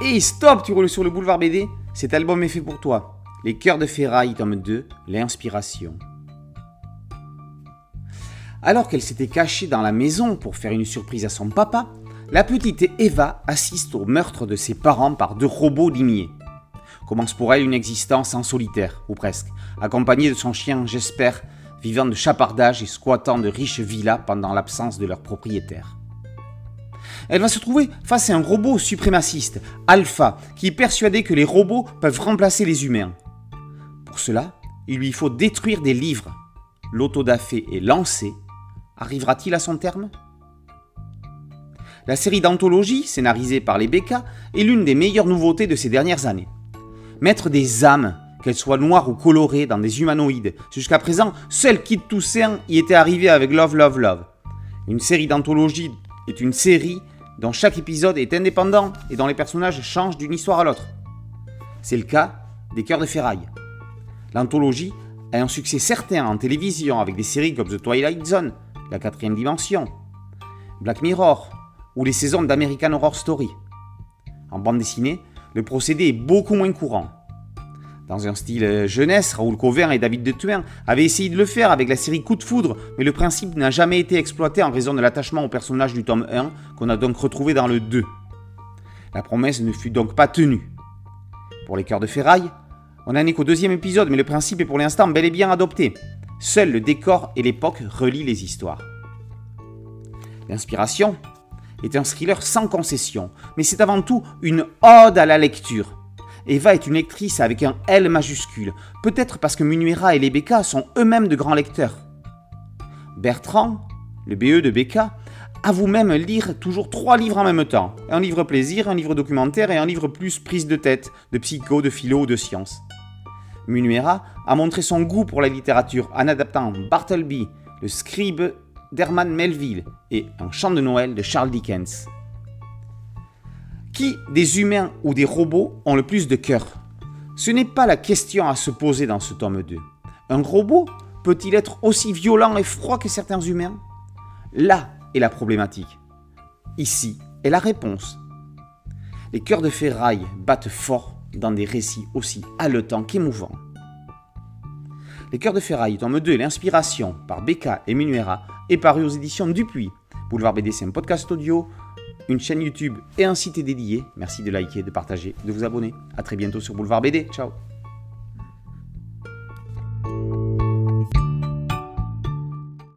Et stop, tu roules sur le boulevard BD Cet album est fait pour toi. Les cœurs de ferraille, tome 2, l'inspiration. Alors qu'elle s'était cachée dans la maison pour faire une surprise à son papa, la petite Eva assiste au meurtre de ses parents par deux robots limiers. Commence pour elle une existence en solitaire, ou presque, accompagnée de son chien J'espère, vivant de chapardage et squattant de riches villas pendant l'absence de leur propriétaire. Elle va se trouver face à un robot suprémaciste, Alpha, qui est persuadé que les robots peuvent remplacer les humains. Pour cela, il lui faut détruire des livres. L'autodafé est lancé. Arrivera-t-il à son terme? La série d'anthologie, scénarisée par les BK, est l'une des meilleures nouveautés de ces dernières années. Mettre des âmes, qu'elles soient noires ou colorées, dans des humanoïdes. Jusqu'à présent, seul Kid Toussaint y était arrivé avec Love, Love, Love. Une série d'anthologie est une série dont chaque épisode est indépendant et dont les personnages changent d'une histoire à l'autre. C'est le cas des Cœurs de Ferraille. L'anthologie a un succès certain en télévision avec des séries comme The Twilight Zone, La quatrième dimension, Black Mirror ou les saisons d'American Horror Story. En bande dessinée, le procédé est beaucoup moins courant. Dans un style euh, jeunesse, Raoul Covert et David de Thuin avaient essayé de le faire avec la série Coup de foudre, mais le principe n'a jamais été exploité en raison de l'attachement au personnage du tome 1, qu'on a donc retrouvé dans le 2. La promesse ne fut donc pas tenue. Pour les cœurs de ferraille, on n'en est qu'au deuxième épisode, mais le principe est pour l'instant bel et bien adopté. Seul le décor et l'époque relient les histoires. L'inspiration est un thriller sans concession, mais c'est avant tout une ode à la lecture. Eva est une lectrice avec un L majuscule, peut-être parce que Munuera et les Becca sont eux-mêmes de grands lecteurs. Bertrand, le BE de Becca, avoue même lire toujours trois livres en même temps. Un livre plaisir, un livre documentaire et un livre plus prise de tête, de psycho, de philo ou de science. Munuera a montré son goût pour la littérature en adaptant Bartleby, le scribe d'Herman Melville et Un chant de Noël de Charles Dickens. Qui des humains ou des robots ont le plus de cœur Ce n'est pas la question à se poser dans ce tome 2. Un robot peut-il être aussi violent et froid que certains humains? Là est la problématique. Ici est la réponse. Les cœurs de ferraille battent fort dans des récits aussi haletants qu'émouvants. Les cœurs de ferraille, tome 2, l'inspiration par Becca et Minuera est paru aux éditions Dupuis. Boulevard BD, c'est un podcast audio une chaîne YouTube et un site dédié. Merci de liker, de partager, de vous abonner. A très bientôt sur Boulevard BD. Ciao